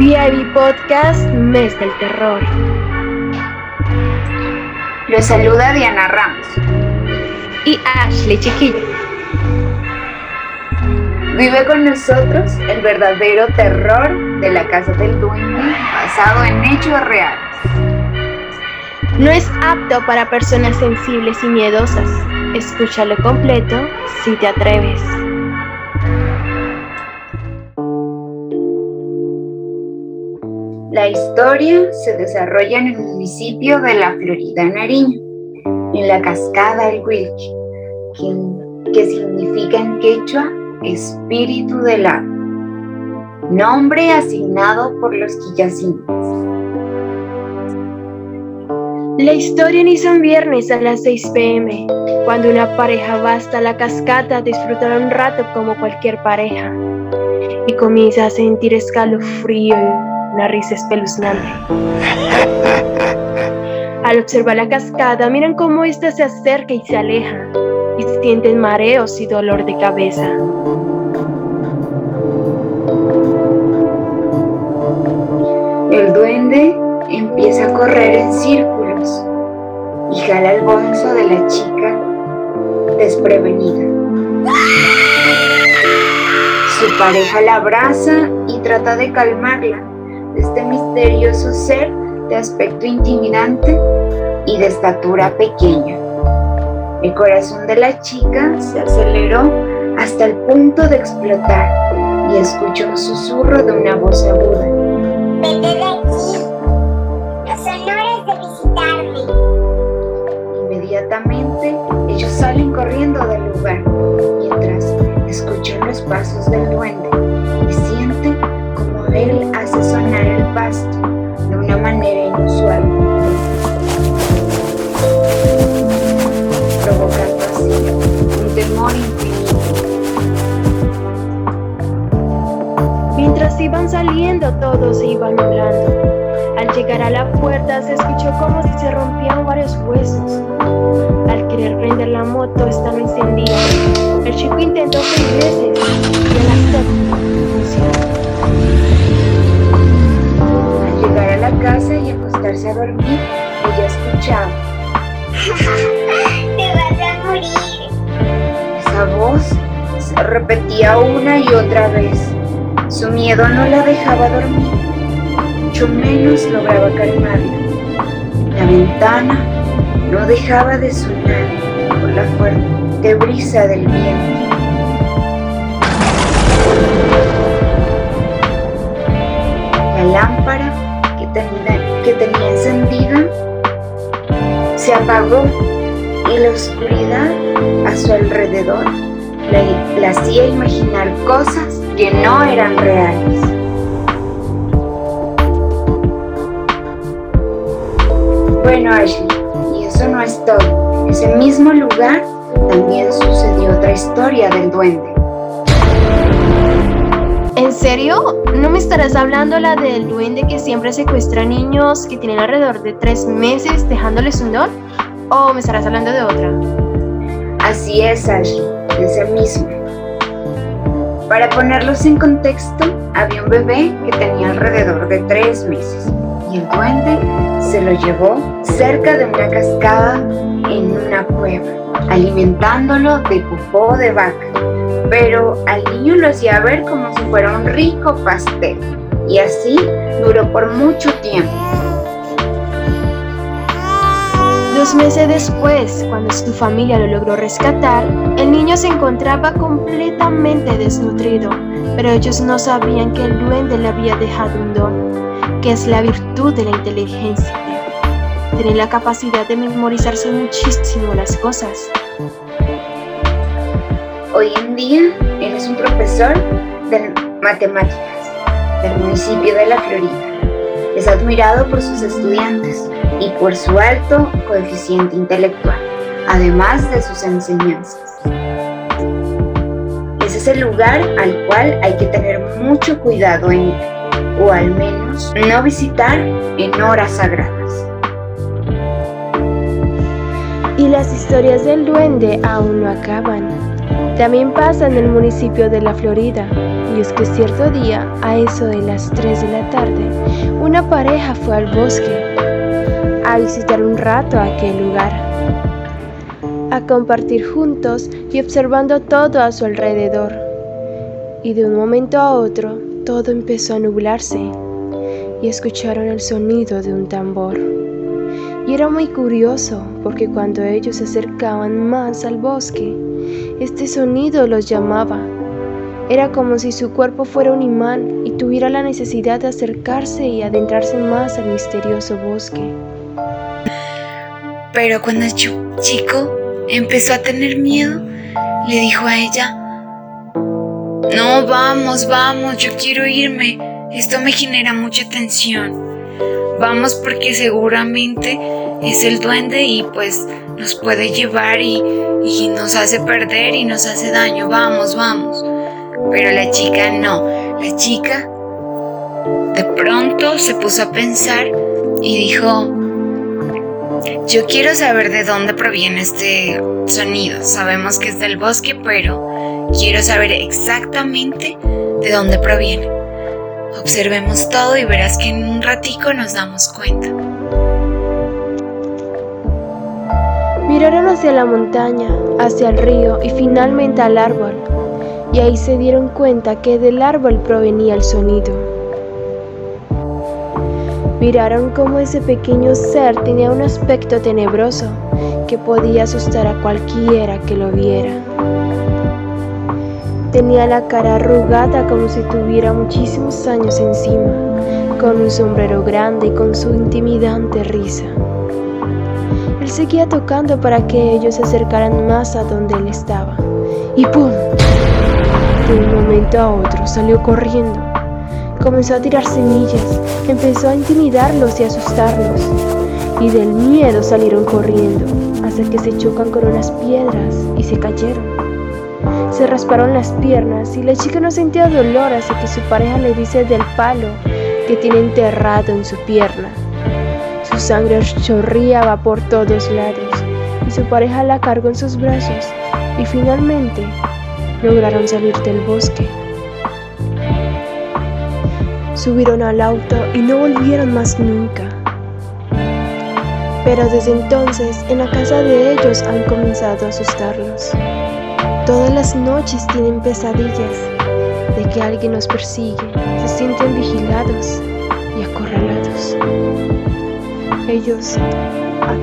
VIB Podcast Mes del Terror. Los saluda Diana Ramos y Ashley Chiquillo. Vive con nosotros el verdadero terror de la Casa del Duende basado en hechos reales. No es apto para personas sensibles y miedosas. Escúchalo completo si te atreves. La historia se desarrolla en el municipio de La Florida, Nariño, en la cascada El Wilch, que, significa en quechua espíritu del agua, nombre asignado por los quillacines. La historia inicia un viernes a las 6 pm, cuando una pareja va hasta la cascada a disfrutar un rato como cualquier pareja, y comienza a sentir escalofrío una risa espeluznante. Al observar la cascada, miran cómo ésta se acerca y se aleja, y sienten mareos y dolor de cabeza. El duende empieza a correr en círculos y jala el bolso de la chica desprevenida. Su pareja la abraza y trata de calmarla, este misterioso ser de aspecto intimidante y de estatura pequeña. El corazón de la chica se aceleró hasta el punto de explotar y escuchó un susurro de una voz aguda. Vete de aquí. Los honores de visitarme. Inmediatamente ellos salen corriendo del lugar mientras escuchan los pasos del duende de una manera inusual, provocando así un temor infinito. Mientras iban saliendo, todos se iban nublando. Al llegar a la puerta se escuchó como si se rompían varios huesos. Al querer prender la moto, estaba encendida. El chico intentó seis veces a dormir, ella escuchaba Te vas a morir. esa voz se repetía una y otra vez. Su miedo no la dejaba dormir, mucho menos lograba calmarla. La ventana no dejaba de sonar por la fuerte brisa del viento. Se apagó y la oscuridad a su alrededor la, la hacía imaginar cosas que no eran reales. Bueno, Ashley, y eso no es todo. En ese mismo lugar también sucedió otra historia del duende. ¿En serio? ¿No me estarás hablando la del duende que siempre secuestra niños que tienen alrededor de tres meses dejándoles un don? ¿O me estarás hablando de otra? Así es, Ashley, ese mismo. Para ponerlos en contexto, había un bebé que tenía alrededor de tres meses y el duende se lo llevó cerca de una cascada en una cueva, alimentándolo de popó de vaca. Pero al niño lo hacía ver como si fuera un rico pastel y así duró por mucho tiempo. Dos meses después, cuando su familia lo logró rescatar, el niño se encontraba completamente desnutrido, pero ellos no sabían que el duende le había dejado un don, que es la virtud de la inteligencia. Tener la capacidad de memorizarse muchísimo las cosas. Hoy en día, él es un profesor de matemáticas del municipio de La Florida. Es admirado por sus estudiantes y por su alto coeficiente intelectual, además de sus enseñanzas. Ese es el lugar al cual hay que tener mucho cuidado en ir, o al menos no visitar en horas sagradas. Y las historias del duende aún no acaban. También pasa en el municipio de La Florida, y es que cierto día, a eso de las 3 de la tarde, una pareja fue al bosque a visitar un rato aquel lugar, a compartir juntos y observando todo a su alrededor. Y de un momento a otro, todo empezó a nublarse y escucharon el sonido de un tambor. Y era muy curioso porque cuando ellos se acercaban más al bosque, este sonido los llamaba. Era como si su cuerpo fuera un imán y tuviera la necesidad de acercarse y adentrarse más al misterioso bosque. Pero cuando el chico empezó a tener miedo, le dijo a ella, no, vamos, vamos, yo quiero irme, esto me genera mucha tensión. Vamos porque seguramente es el duende y pues nos puede llevar y, y nos hace perder y nos hace daño, vamos, vamos. Pero la chica no, la chica de pronto se puso a pensar y dijo, yo quiero saber de dónde proviene este sonido. Sabemos que es del bosque, pero quiero saber exactamente de dónde proviene. Observemos todo y verás que en un ratico nos damos cuenta. Miraron hacia la montaña, hacia el río y finalmente al árbol. Y ahí se dieron cuenta que del árbol provenía el sonido. Miraron cómo ese pequeño ser tenía un aspecto tenebroso que podía asustar a cualquiera que lo viera. Tenía la cara arrugada como si tuviera muchísimos años encima, con un sombrero grande y con su intimidante risa. Él seguía tocando para que ellos se acercaran más a donde él estaba. Y ¡pum! De un momento a otro salió corriendo Comenzó a tirar semillas, empezó a intimidarlos y asustarlos. Y del miedo salieron corriendo, hasta que se chocan con unas piedras y se cayeron. Se rasparon las piernas y la chica no sentía dolor hasta que su pareja le dice del palo que tiene enterrado en su pierna. Su sangre chorreaba por todos lados y su pareja la cargó en sus brazos y finalmente lograron salir del bosque. Subieron al auto y no volvieron más nunca. Pero desde entonces en la casa de ellos han comenzado a asustarlos. Todas las noches tienen pesadillas de que alguien los persigue, se sienten vigilados y acorralados. Ellos, a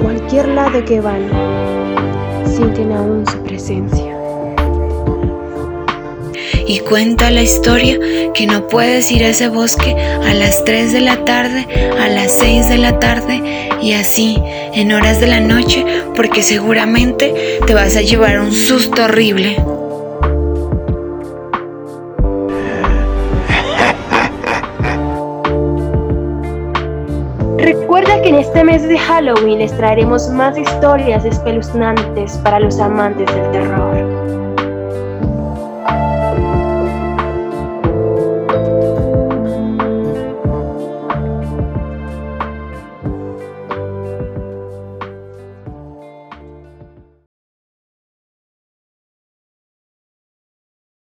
cualquier lado que van, sienten aún su presencia y cuenta la historia que no puedes ir a ese bosque a las 3 de la tarde, a las 6 de la tarde y así en horas de la noche porque seguramente te vas a llevar un susto horrible. En este mes de Halloween les traeremos más historias espeluznantes para los amantes del terror.